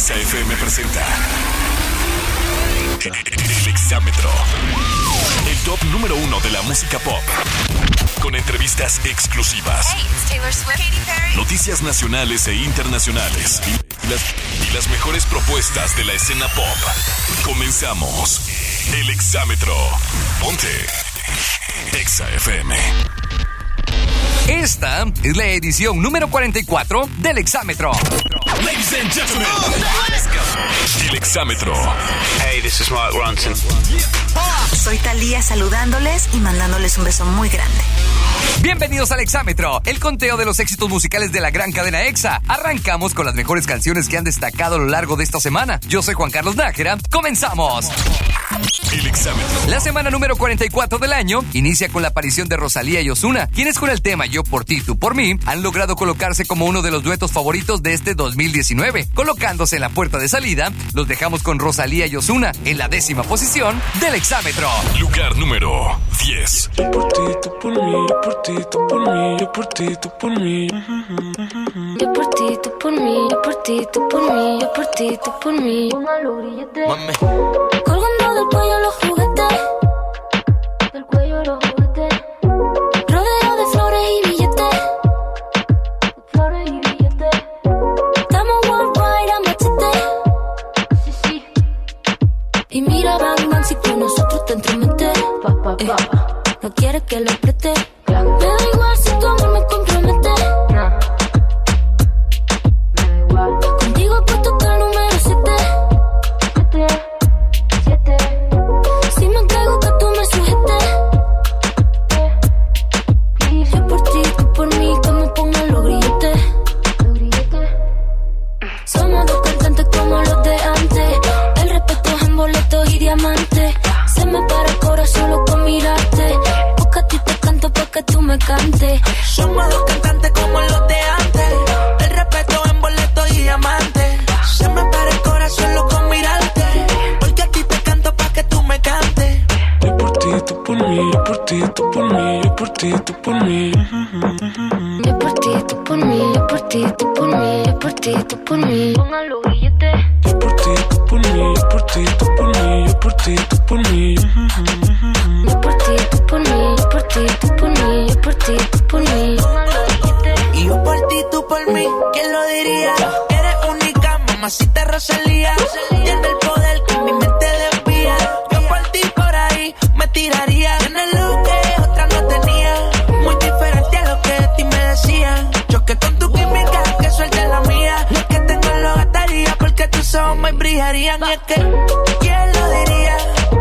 Exa FM presenta El Exámetro. El top número uno de la música pop. Con entrevistas exclusivas. Noticias nacionales e internacionales. Y las, y las mejores propuestas de la escena pop. Comenzamos. El Exámetro. Ponte. Exa FM. Esta es la edición número 44 del Exámetro. Ladies and gentlemen, let's go. El Exámetro. Hey, this is Mark Ronson. Soy Talía saludándoles y mandándoles un beso muy grande. Bienvenidos al Exámetro, el conteo de los éxitos musicales de la gran cadena EXA. Arrancamos con las mejores canciones que han destacado a lo largo de esta semana. Yo soy Juan Carlos Nájera. ¡Comenzamos! El Exámetro. La semana número 44 del año inicia con la aparición de Rosalía y Osuna, quienes con el tema Yo por ti, tú por mí han logrado colocarse como uno de los duetos favoritos de este 2019. Colocándose en la puerta de salida, los dejamos con Rosalía y Osuna en la décima posición del Exámetro. Lugar número 10. Yo por ti, tú por mí, yo por ti, tú por mí, yo por ti, tú por mí. Yo por ti, tú por mí, yo por ti, tú por mí, yo por ti, tú por mí. Grillete. Colgando del cuello los juguetes. Del cuello los juguetes. Rodeo de flores y billetes. Flores y billetes. Estamos worldwide a machete. Sí, sí. Y mira, bang, bang, si con nosotros te entremetes. Eh, no quieres que lo tú por mí. Pongan los billetes. Yo por ti, tú por mí, yo por ti, tú por mí, yo por ti, tú por mí. Yo por ti, tú por mí, yo por ti, tú por mí, yo por ti, tú por mí. Y yo por ti, tú por mí. ¿Quién lo diría? Eres única, mamacita Rosalía. Tiene el poder que mi mente desvía. Yo por ti por ahí me tiraría. Me brillarían. Y es que, ¿quién lo diría?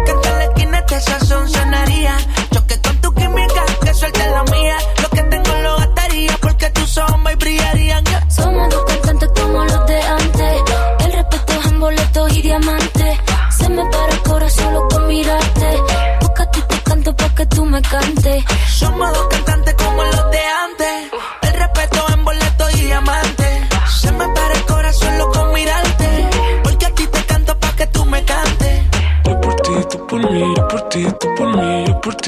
Que en la esquina este sazón sonaría. Choque con tu química, que suelte la mía. Lo que tengo lo gastaría porque tus ojos me brillarían. Yeah. Somos dos cantantes como los de antes. El respeto es en boletos y diamantes. Se me para el corazón solo con mirarte. Porque a ti te canto para que tú me cantes. Somos dos cantantes como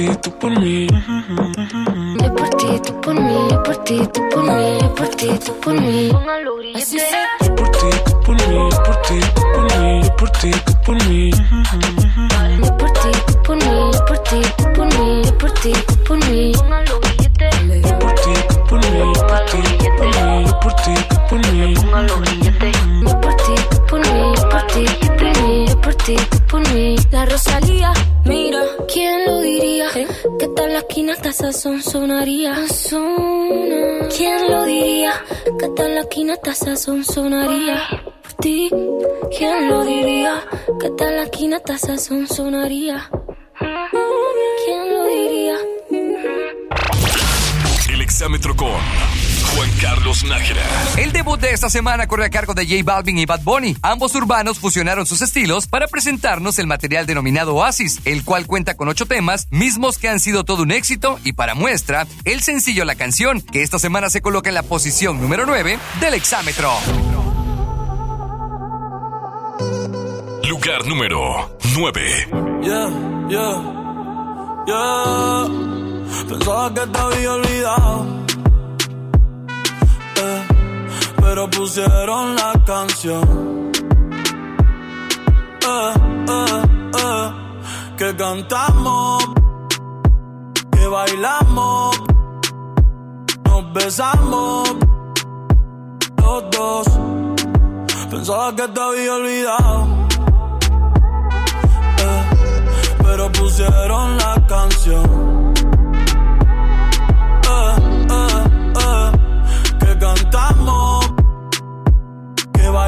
ti, tú por mí. Yo por ti, tú por mí, yo por ti, tú por mí, yo por ti, tú por mí. Pongan los Yo por ti, tú por mí, yo por ti, tú por mí, yo por ti, tú por mí. Yo por ti, tú por mí, yo por ti, tú por mí, yo por ti, tú por mí. Yo por ti, tú por mí, yo por ti, tú por mí, yo por ti, tú por mí. Yo por ti, tú por mí, yo por ti, tú por mí, yo por ti, tú por mí. La Rosalía, hasta sazón sonaría. ¿Quién lo diría? Que tal la esquina hasta sazón sonaría. Por ti, ¿quién lo diría? Que tal la esquina hasta sazón sonaría. ¿Quién lo diría? El Exámetro con Juan Carlos Nájera. El debut de esta semana corre a cargo de J Balvin y Bad Bunny. Ambos urbanos fusionaron sus estilos para presentarnos el material denominado Oasis, el cual cuenta con ocho temas, mismos que han sido todo un éxito y para muestra, el sencillo La Canción, que esta semana se coloca en la posición número 9 del Exámetro. Lugar número 9. Yeah, yeah, yeah. Pensaba que te había olvidado. Pero pusieron la canción eh, eh, eh, que cantamos, que bailamos, nos besamos, los dos. Pensaba que te había olvidado, pero pusieron la canción.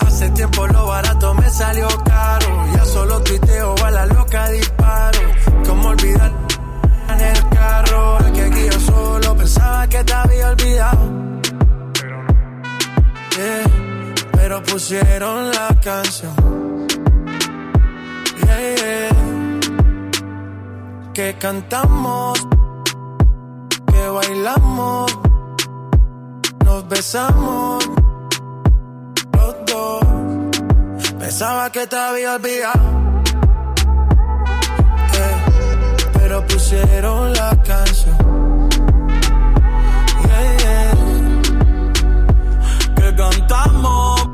hace tiempo lo barato me salió caro. Ya solo tuiteo a la loca disparo. ¿Cómo olvidar en el carro? Que aquí solo pensaba que te había olvidado. pero pusieron la canción. Que cantamos, que bailamos, nos besamos Pensaba que te había olvidado. Eh, pero pusieron la canción. Que cantamos,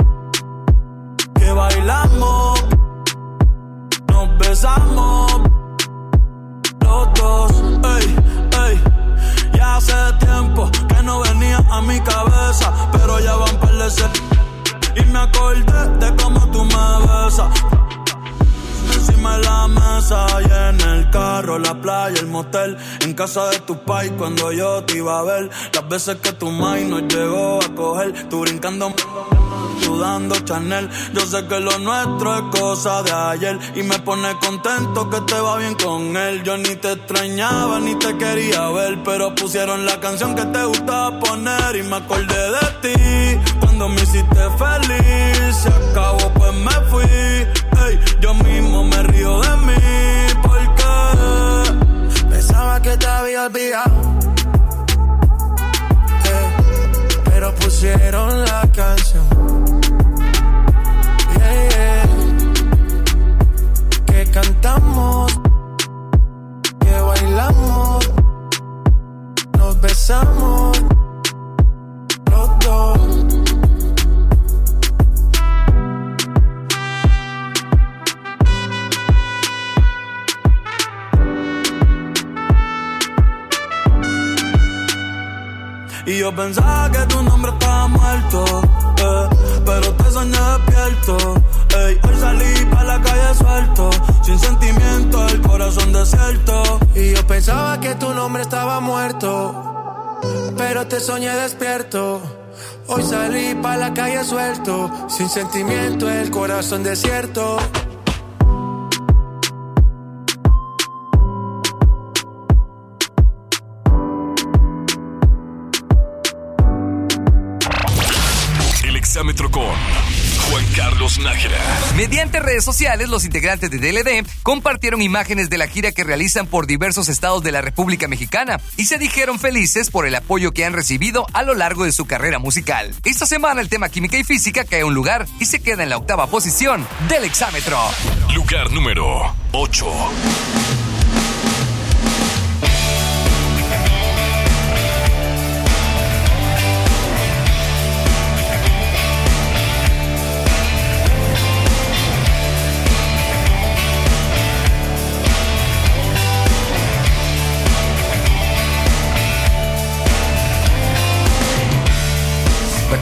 que bailamos, nos besamos, los dos. Ya hace tiempo que no venía a mi cabeza, pero ya van a de y me acordé de cómo tú me besas. Encima de la mesa y en el carro, la playa, el motel. En casa de tu pai cuando yo te iba a ver. Las veces que tu mai nos llegó a coger. Tú brincando sudando Chanel. Yo sé que lo nuestro es cosa de ayer y me pone contento que te va bien con él. Yo ni te extrañaba ni te quería ver, pero pusieron la canción que te gustaba poner y me acordé de ti cuando me hiciste feliz. Pa' la calle suelto, sin sentimiento, el corazón desierto. Carlos Nájera. Mediante redes sociales, los integrantes de DLD compartieron imágenes de la gira que realizan por diversos estados de la República Mexicana y se dijeron felices por el apoyo que han recibido a lo largo de su carrera musical. Esta semana el tema química y física cae a un lugar y se queda en la octava posición del exámetro. Lugar número 8.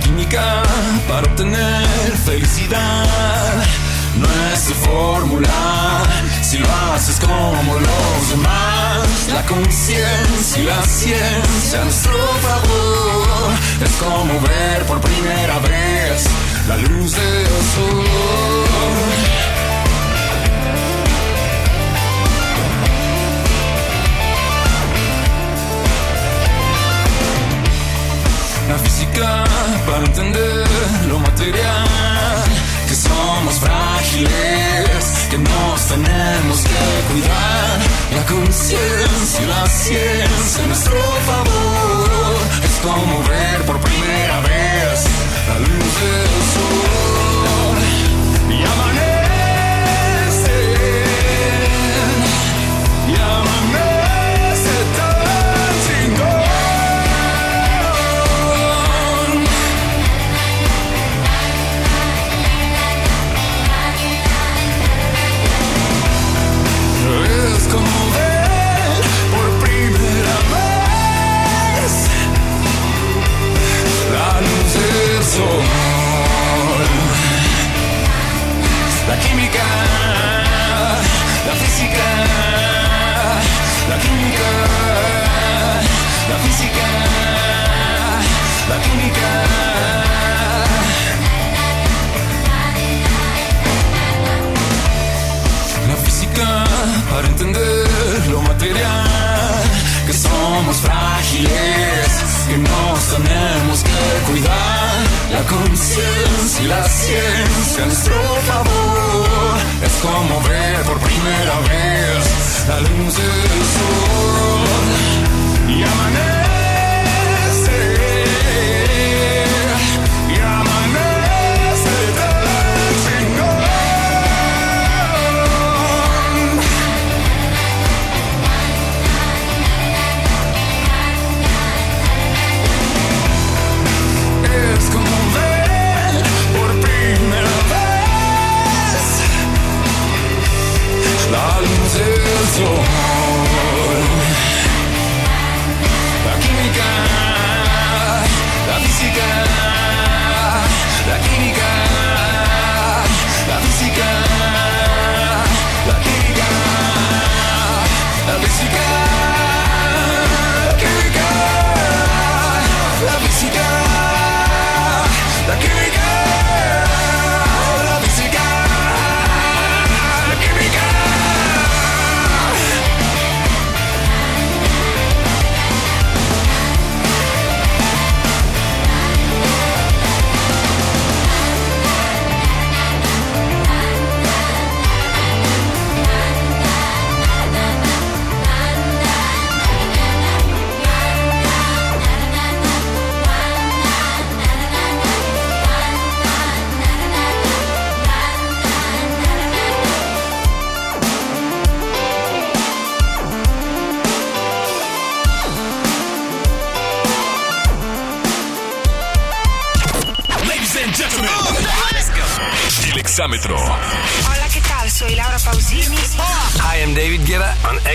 Química para obtener felicidad. No es de fórmula si lo haces como los demás. La conciencia y la ciencia nuestro favor es como ver por primera vez la luz del sol. La física para entender lo material, que somos frágiles tenemos que cuidar. La conciencia y la ciencia en nuestro favor. Es como ver por primera vez la luz del sol. Somos frágiles, que nos tenemos que cuidar. La conciencia y la ciencia a nuestro favor es como ver por primera vez la luz del sol y amanece.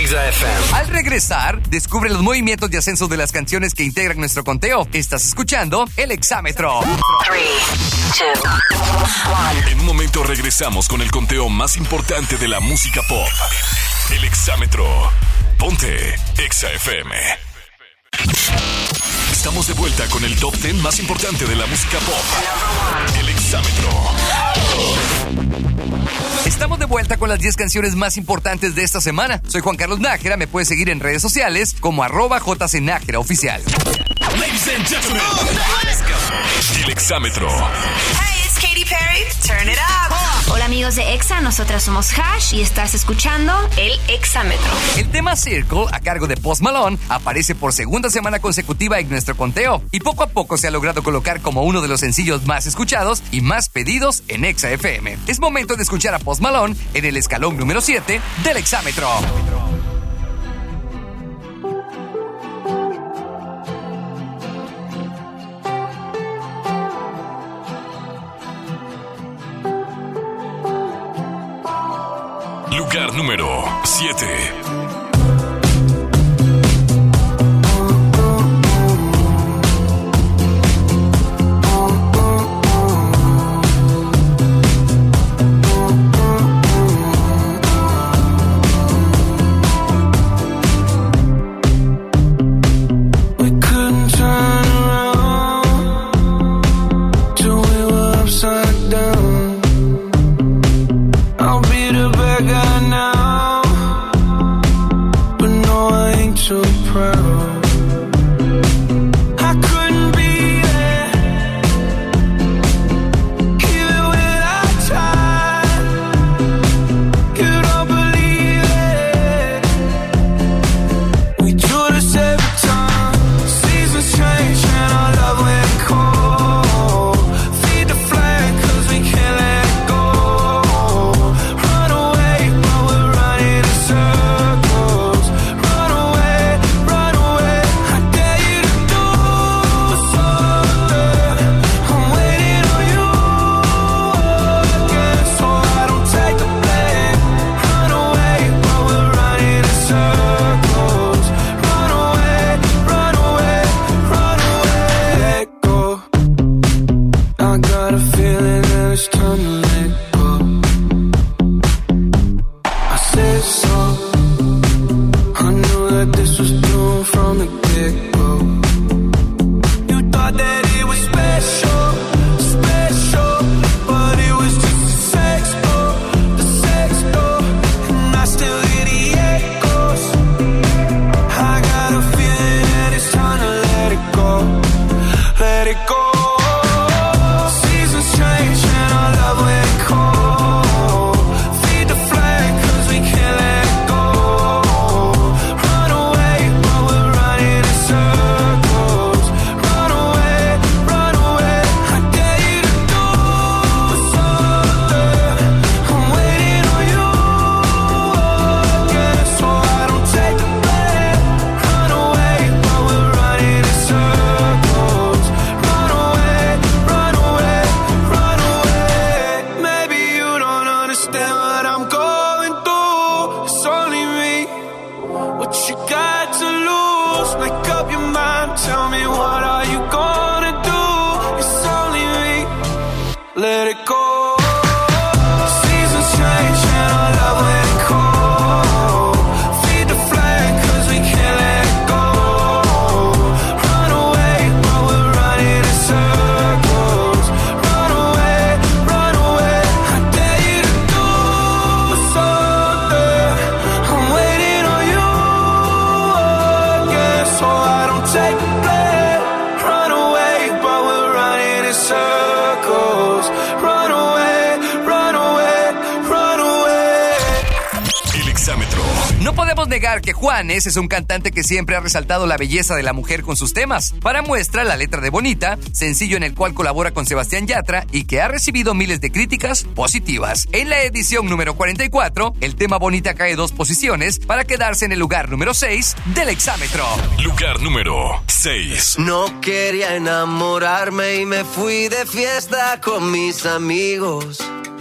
Exa FM. Al regresar, descubre los movimientos de ascenso de las canciones que integran nuestro conteo. Estás escuchando el exámetro. En un momento regresamos con el conteo más importante de la música pop. El exámetro. Ponte Exa FM. Estamos de vuelta con el top 10 más importante de la música pop. El exámetro. Estamos de vuelta con las 10 canciones más importantes de esta semana. Soy Juan Carlos Nájera, me puedes seguir en redes sociales como arroba jcnájera oficial. Ladies and gentlemen, el exámetro. Hey, it's Katy Perry. Turn it up. Amigos de EXA, nosotras somos Hash y estás escuchando El exámetro. El tema Circle, a cargo de Post Malone, aparece por segunda semana consecutiva en nuestro conteo y poco a poco se ha logrado colocar como uno de los sencillos más escuchados y más pedidos en Exa FM. Es momento de escuchar a Post Malone en el escalón número 7 del exámetro. Lugar número 7. No podemos negar que Juanes es un cantante que siempre ha resaltado la belleza de la mujer con sus temas. Para muestra, la letra de Bonita, sencillo en el cual colabora con Sebastián Yatra y que ha recibido miles de críticas positivas. En la edición número 44, el tema Bonita cae dos posiciones para quedarse en el lugar número 6 del exámetro. Lugar número 6. No quería enamorarme y me fui de fiesta con mis amigos.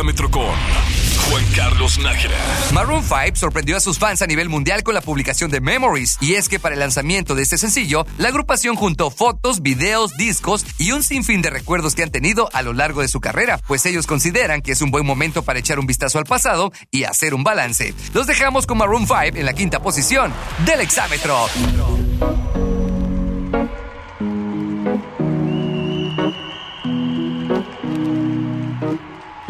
Juan Carlos Nájera. Maroon 5 sorprendió a sus fans a nivel mundial con la publicación de Memories, y es que para el lanzamiento de este sencillo, la agrupación juntó fotos, videos, discos y un sinfín de recuerdos que han tenido a lo largo de su carrera, pues ellos consideran que es un buen momento para echar un vistazo al pasado y hacer un balance. Los dejamos con Maroon 5 en la quinta posición del exámetro.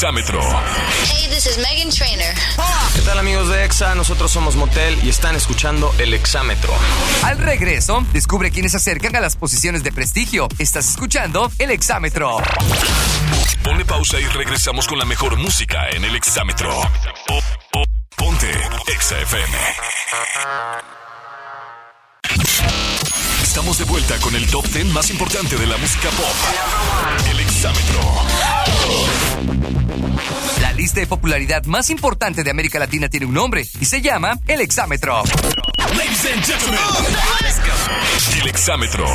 Exámetro. Hey, this is Megan Trainer. ¿Qué tal amigos de EXA? Nosotros somos Motel y están escuchando El Exámetro. Al regreso, descubre quiénes se acercan a las posiciones de prestigio. Estás escuchando El Exámetro. Pone pausa y regresamos con la mejor música en el exámetro. O- o- ponte Exa FM. Estamos de vuelta con el top 10 más importante de la música pop. El exámetro. La lista de popularidad más importante de América Latina tiene un nombre y se llama El Exámetro. Ladies and gentlemen, el exámetro.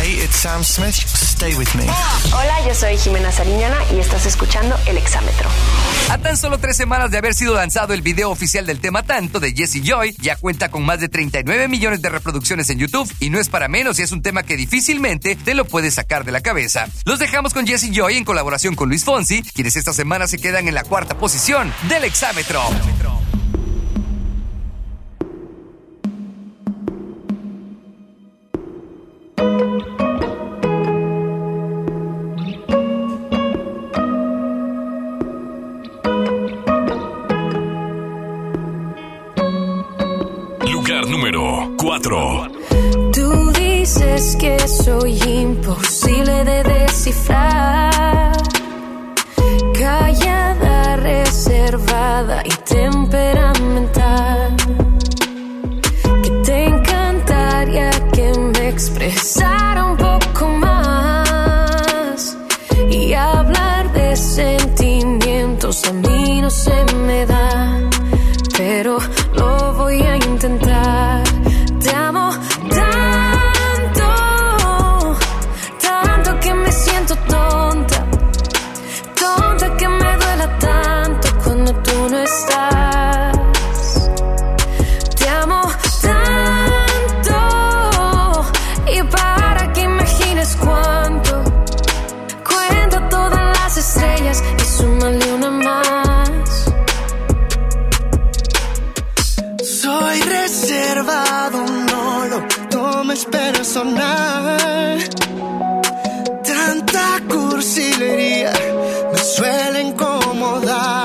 Hey, it's Sam Smith. Stay with me. Hola, yo soy Jimena Sariñana y estás escuchando El Exámetro. A tan solo tres semanas de haber sido lanzado el video oficial del tema Tanto de Jesse Joy, ya cuenta con más de 39 millones de reproducciones en YouTube y no es para menos y es un tema que difícilmente te lo puedes sacar de la cabeza. Los dejamos con Jesse Joy en colaboración con Luis Fonsi, quienes esta semana se quedan en la cuarta posición del Exámetro. Lugar número 4. Tú dices que soy imposible de descifrar. you. suelen incomodar.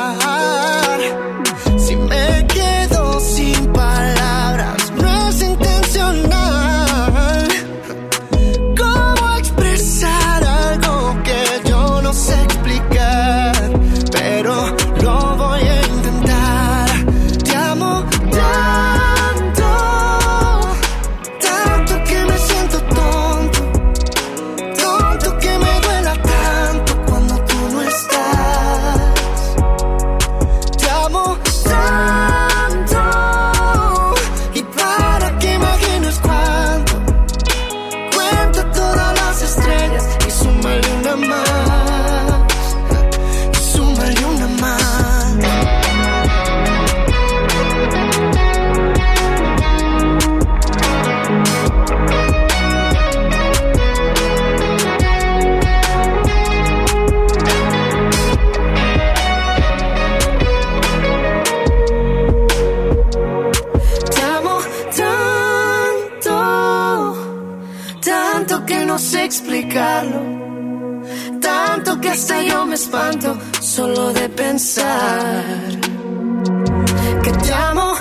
Solo de pensar que te amo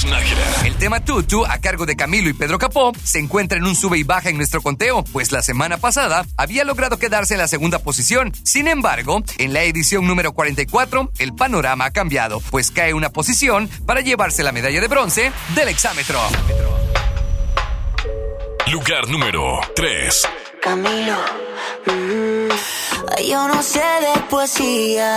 Carlos Nájera. El tema Tutu, a cargo de Camilo y Pedro Capó, se encuentra en un sube y baja en nuestro conteo, pues la semana pasada había logrado quedarse en la segunda posición. Sin embargo, en la edición número 44, el panorama ha cambiado, pues cae una posición para llevarse la medalla de bronce del exámetro. Lugar número 3. Camilo, mm, yo no sé de poesía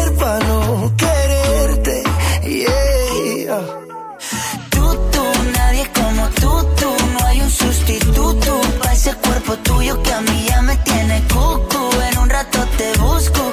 cuerpo tuyo que a mí ya me tiene cucu. En un rato te busco,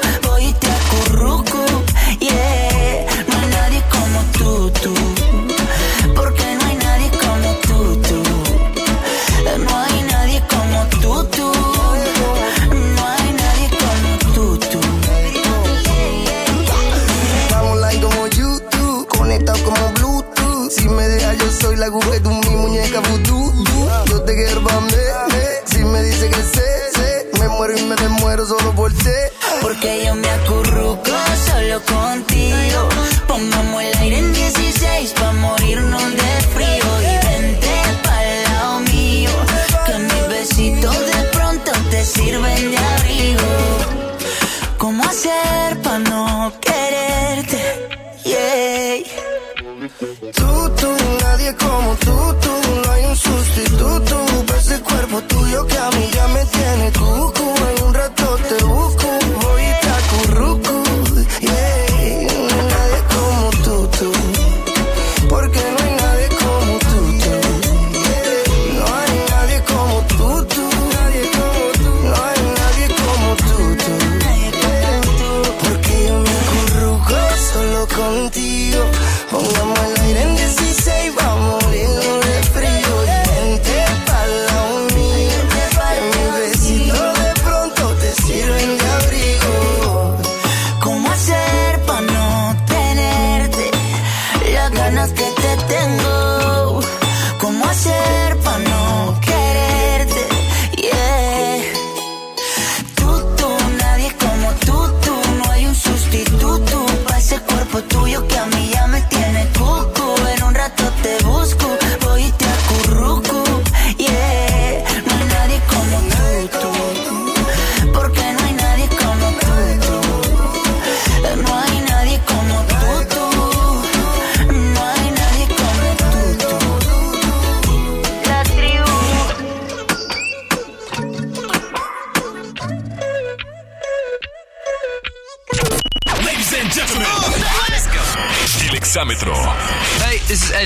pronto te sirven de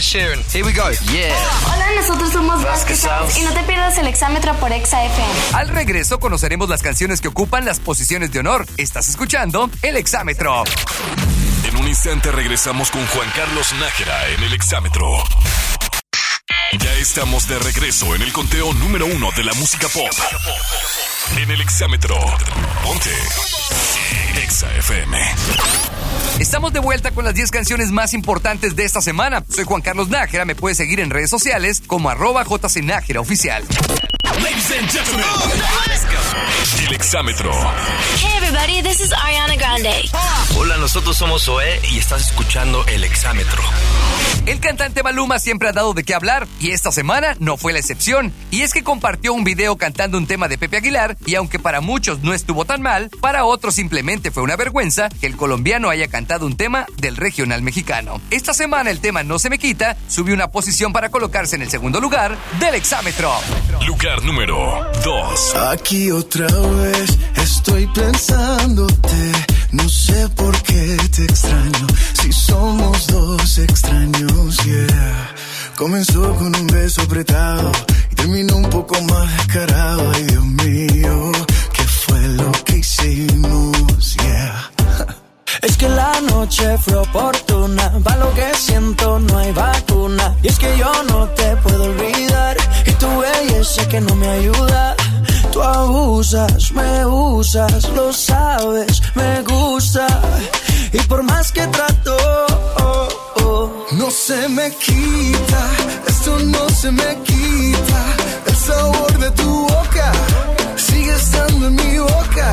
Ed Sheeran. Here we go. Yeah. Hola, nosotros somos Vasquez y no te pierdas el exámetro por Exa FM. Al regreso conoceremos las canciones que ocupan las posiciones de honor. Estás escuchando el exámetro. En un instante regresamos con Juan Carlos Nájera en el exámetro. Ya estamos de regreso en el conteo número uno de la música pop. En el exámetro. Ponte. Exa FM. Estamos de vuelta con las 10 canciones más importantes de esta semana. Soy Juan Carlos Nájera, me puedes seguir en redes sociales como arroba jcnájera oficial. Ladies and gentlemen, let's go. El exámetro. Hey everybody, this is Ariana Grande. Hola, nosotros somos Zoé y estás escuchando El Exámetro. El cantante Maluma siempre ha dado de qué hablar y esta semana no fue la excepción. Y es que compartió un video cantando un tema de Pepe Aguilar y aunque para muchos no estuvo tan mal, para otros simplemente fue una vergüenza que el colombiano haya cantado un tema del regional mexicano. Esta semana el tema No se me quita subió una posición para colocarse en el segundo lugar del exámetro. Lugar número 2. Aquí otra vez estoy pensándote. No sé por qué te extraño. Si somos dos extraños, yeah. Comenzó con un beso apretado y terminó un poco más descarado. Ay, Dios mío, ¿qué fue lo que hicimos? Yeah. Es que la noche fue oportuna, va lo que siento, no hay vacuna. Y es que yo no te puedo olvidar, y tu belleza que no me ayuda. Tú abusas, me usas, lo sabes, me gusta. Y por más que trato, oh, No se me quita, esto no se me quita. El sabor de tu boca sigue estando en mi boca.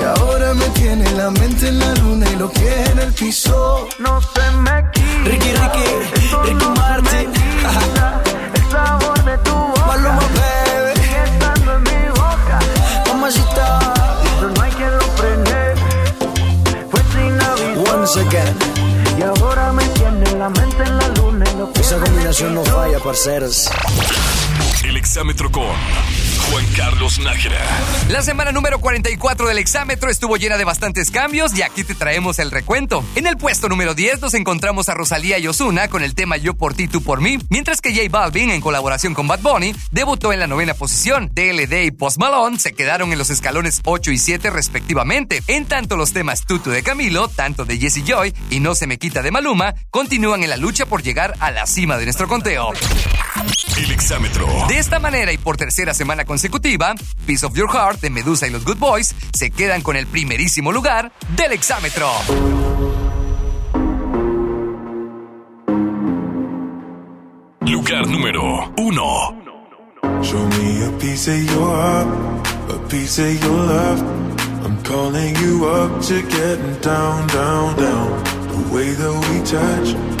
Y ahora me tiene la mente en la luna y lo que en el piso. No se me quita. Ricky, Ricky, Ricky Martin. El sabor de tu boca. Maluma, baby. Sigue estando en mi boca. Mamacita. Eso no hay quien lo frene. Fue sin aviso. Once again. Esa combinación no falla, parceros. El exámetro con Juan Carlos Nájera. La semana número 44 del exámetro estuvo llena de bastantes cambios y aquí te traemos el recuento. En el puesto número 10 nos encontramos a Rosalía y Osuna con el tema Yo por ti, tú por mí, mientras que J Balvin, en colaboración con Bad Bunny, debutó en la novena posición. DLD y Post Malone se quedaron en los escalones 8 y 7 respectivamente. En tanto los temas Tutu de Camilo, tanto de Jesse Joy y No se me quita de Maluma, continúan en la lucha por llegar a la cima de nuestro conteo. El exámetro. De esta manera y por tercera semana consecutiva, Piece of Your Heart de Medusa y los Good Boys se quedan con el primerísimo lugar del exámetro. Lugar número 1. Show me a piece of your heart, a piece of your love. I'm calling you up to getting down, down, down. The way that we touch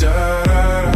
Da da da.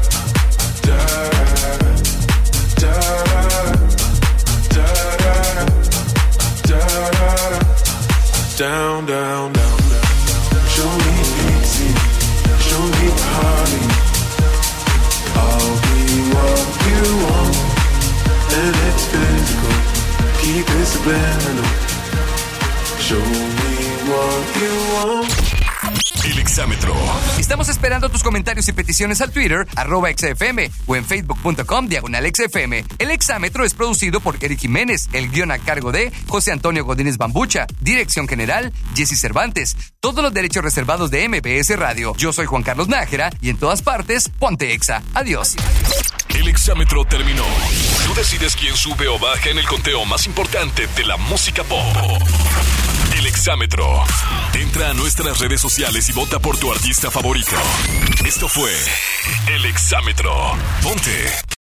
Down, down, down, down. Show me show me. I'll be what you want, and it's physical. Keep it. Show me what you want. Exámetro. Estamos esperando tus comentarios y peticiones al Twitter, arroba XFM o en facebook.com diagonal XFM. El exámetro es producido por Eric Jiménez, el guion a cargo de José Antonio Godínez Bambucha, dirección general Jesse Cervantes. Todos los derechos reservados de MBS Radio. Yo soy Juan Carlos Nájera y en todas partes, ponte Exa. Adiós. El exámetro terminó. Tú decides quién sube o baja en el conteo más importante de la música pop. El exámetro. Entra a nuestras redes sociales y vota por tu artista favorito. Esto fue El exámetro. Ponte